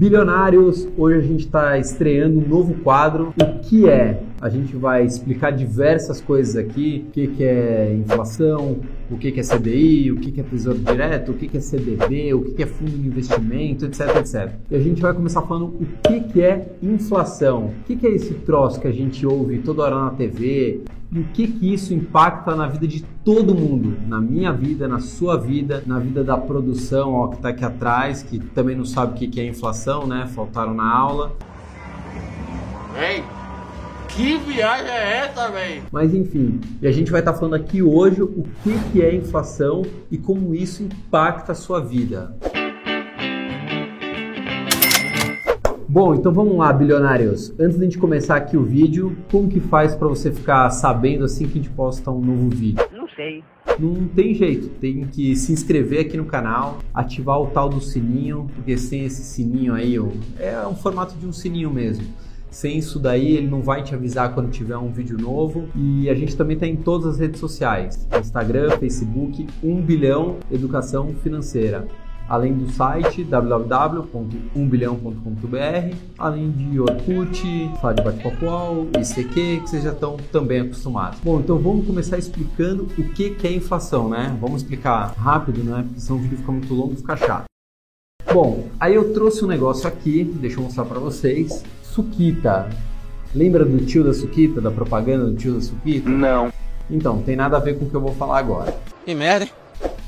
Bilionários, hoje a gente está estreando um novo quadro. O que é? A gente vai explicar diversas coisas aqui: o que, que é inflação, o que, que é CDI, o que, que é tesouro direto, o que, que é CDB, o que, que é fundo de investimento, etc, etc. E a gente vai começar falando o que, que é inflação. O que, que é esse troço que a gente ouve toda hora na TV, e o que que isso impacta na vida de todo mundo, na minha vida, na sua vida, na vida da produção, ó, que está aqui atrás, que também não sabe o que que é inflação, né? Faltaram na aula. Ei, que viagem é essa, velho? Mas enfim, e a gente vai estar tá falando aqui hoje o que que é inflação e como isso impacta a sua vida. Bom, então vamos lá, bilionários. Antes de a gente começar aqui o vídeo, como que faz para você ficar sabendo assim que a gente posta um novo vídeo? Não sei. Não tem jeito, tem que se inscrever aqui no canal, ativar o tal do sininho, porque sem esse sininho aí, é um formato de um sininho mesmo. Sem isso daí, ele não vai te avisar quando tiver um vídeo novo. E a gente também está em todas as redes sociais: Instagram, Facebook, 1 bilhão Educação Financeira além do site www.umbilhão.com.br, além de Orkut, sala de bate-papo ICQ, que vocês já estão também acostumados. Bom, então vamos começar explicando o que é inflação, né? Vamos explicar rápido, né? Porque senão o vídeo fica muito longo e fica chato. Bom, aí eu trouxe um negócio aqui, deixa eu mostrar para vocês. Suquita. Lembra do tio da Suquita, da propaganda do tio da Suquita? Não. Então, tem nada a ver com o que eu vou falar agora. Que merda, hein?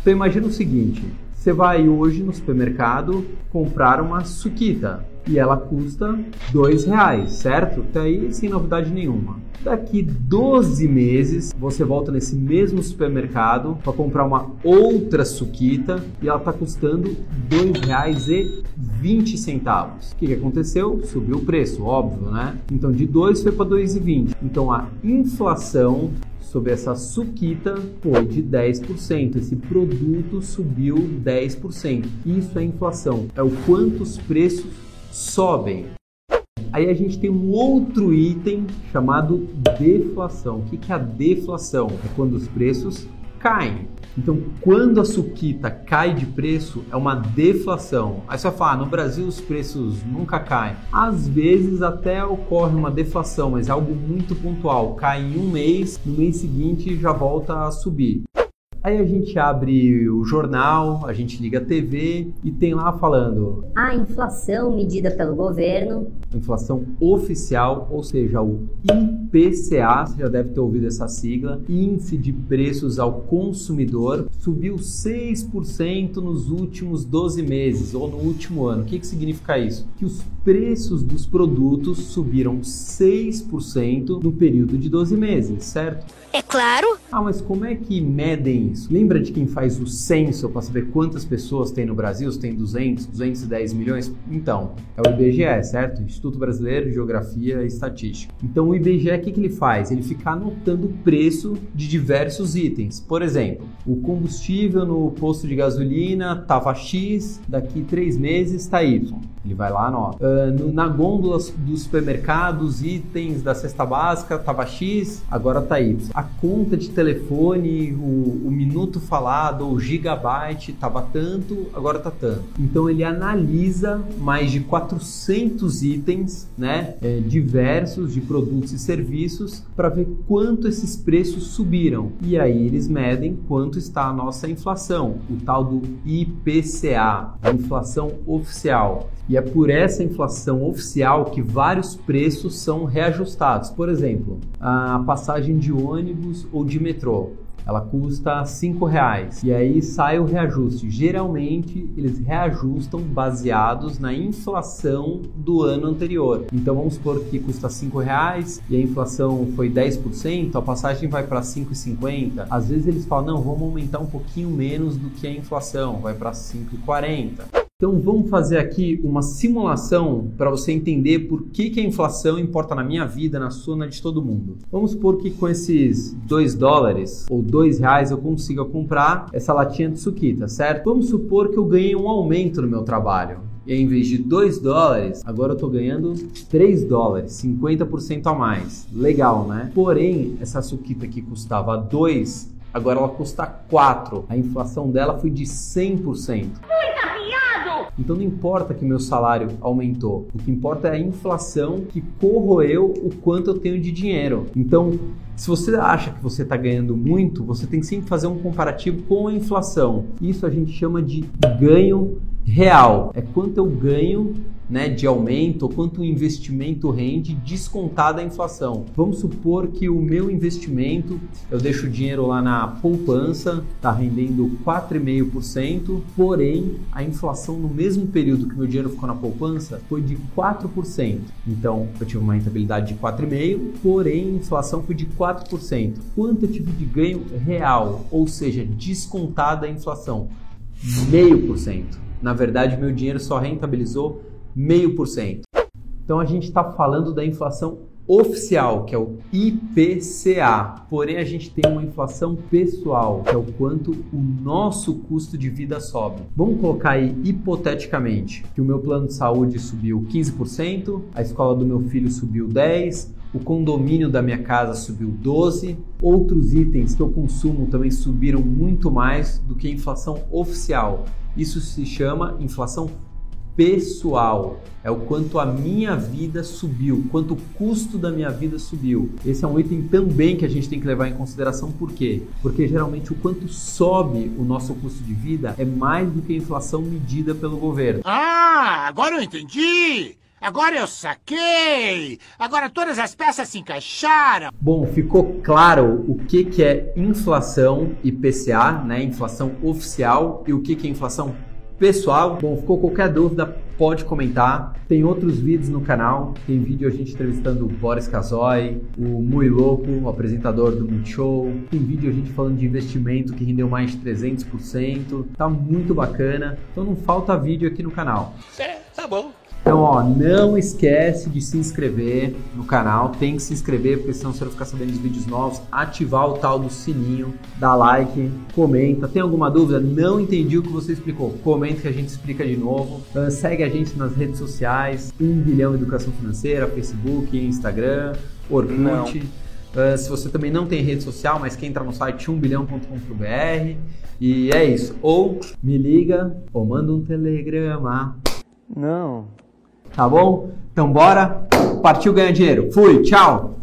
Então imagina o seguinte, você vai hoje no supermercado comprar uma suquita e ela custa dois reais, certo? Até aí sem novidade nenhuma. Daqui 12 meses você volta nesse mesmo supermercado para comprar uma outra suquita e ela está custando R$ 2,20. O que, que aconteceu? Subiu o preço, óbvio, né? Então de 2 foi para 2,20. Então a inflação sobre essa suquita foi de 10%. Esse produto subiu 10%. Isso é inflação. É o quanto os preços sobem. Aí a gente tem um outro item chamado deflação. O que é a deflação? É quando os preços caem. Então, quando a suquita cai de preço, é uma deflação. Aí você vai falar, ah, no Brasil os preços nunca caem. Às vezes até ocorre uma deflação, mas é algo muito pontual. Cai em um mês, no mês seguinte já volta a subir. Aí a gente abre o jornal, a gente liga a TV e tem lá falando a inflação medida pelo governo. Inflação oficial, ou seja, o IPCA, você já deve ter ouvido essa sigla, Índice de Preços ao Consumidor, subiu 6% nos últimos 12 meses ou no último ano. O que, que significa isso? Que os preços dos produtos subiram 6% no período de 12 meses, certo? É claro. Ah, mas como é que medem isso? Lembra de quem faz o censo para saber quantas pessoas tem no Brasil? Se tem 200, 210 milhões? Então, é o IBGE, certo? Instituto Brasileiro de Geografia e Estatística. Então, o IBGE, o que, que ele faz? Ele fica anotando o preço de diversos itens. Por exemplo, o combustível no posto de gasolina estava X, daqui três meses está Y. Ele vai lá, anota. Uh, na gôndola dos supermercados, itens da cesta básica, estava X, agora está Y. A conta de telefone, o, o minuto falado, o gigabyte, estava tanto, agora está tanto. Então ele analisa mais de 400 itens, né, é, diversos de produtos e serviços para ver quanto esses preços subiram. E aí eles medem quanto está a nossa inflação, o tal do IPCA, a inflação oficial. E é por essa inflação oficial que vários preços são reajustados. Por exemplo, a passagem de ônibus ou de metrô ela custa cinco reais e aí sai o reajuste. Geralmente eles reajustam baseados na inflação do ano anterior. Então vamos supor que custa cinco reais e a inflação foi 10%, a passagem vai para 5,50. Às vezes eles falam não, vamos aumentar um pouquinho menos do que a inflação, vai para 5,40. Então vamos fazer aqui uma simulação para você entender por que, que a inflação importa na minha vida, na sua, na de todo mundo. Vamos supor que com esses 2 dólares ou 2 reais eu consiga comprar essa latinha de suquita, certo? Vamos supor que eu ganhei um aumento no meu trabalho. E em vez de 2 dólares, agora eu estou ganhando 3 dólares, 50% a mais. Legal, né? Porém, essa suquita que custava 2, agora ela custa 4. A inflação dela foi de 100%. Então não importa que meu salário aumentou, o que importa é a inflação que corroeu o quanto eu tenho de dinheiro. Então, se você acha que você está ganhando muito, você tem que sempre fazer um comparativo com a inflação. Isso a gente chama de ganho real. É quanto eu ganho né, de aumento, quanto o investimento rende descontada a inflação. Vamos supor que o meu investimento, eu deixo o dinheiro lá na poupança, está rendendo 4,5%, porém a inflação no mesmo período que meu dinheiro ficou na poupança foi de 4%. Então eu tive uma rentabilidade de 4,5%, porém a inflação foi de 4%. Quanto eu tive de ganho real, ou seja, descontada a inflação? 0,5%. Na verdade, meu dinheiro só rentabilizou 0,5%. Então a gente está falando da inflação oficial, que é o IPCA. Porém, a gente tem uma inflação pessoal, que é o quanto o nosso custo de vida sobe. Vamos colocar aí hipoteticamente que o meu plano de saúde subiu 15%, a escola do meu filho subiu 10%, o condomínio da minha casa subiu 12%, outros itens que eu consumo também subiram muito mais do que a inflação oficial. Isso se chama inflação pessoal, é o quanto a minha vida subiu, quanto o custo da minha vida subiu. Esse é um item também que a gente tem que levar em consideração, por quê? Porque geralmente o quanto sobe o nosso custo de vida é mais do que a inflação medida pelo governo. Ah, agora eu entendi! Agora eu saquei! Agora todas as peças se encaixaram! Bom, ficou claro o que, que é inflação IPCA, né? Inflação oficial, e o que, que é inflação pessoal. Bom, ficou qualquer dúvida, pode comentar. Tem outros vídeos no canal. Tem vídeo a gente entrevistando o Boris Casoy, o Mui Louco, o apresentador do Multishow. Tem vídeo a gente falando de investimento que rendeu mais de 300%. Tá muito bacana. Então não falta vídeo aqui no canal. É, tá bom. Então, ó, não esquece de se inscrever no canal. Tem que se inscrever, porque senão você vai ficar sabendo dos vídeos novos. Ativar o tal do sininho, dá like, comenta. Tem alguma dúvida? Não entendi o que você explicou? Comenta que a gente explica de novo. Uh, segue a gente nas redes sociais. 1 bilhão Educação Financeira, Facebook, Instagram, Orkut. Uh, se você também não tem rede social, mas quer entrar no site 1bilhão.com.br. E é isso. Ou me liga ou manda um telegrama. Não. Tá bom? Então bora. Partiu ganhar dinheiro. Fui, tchau.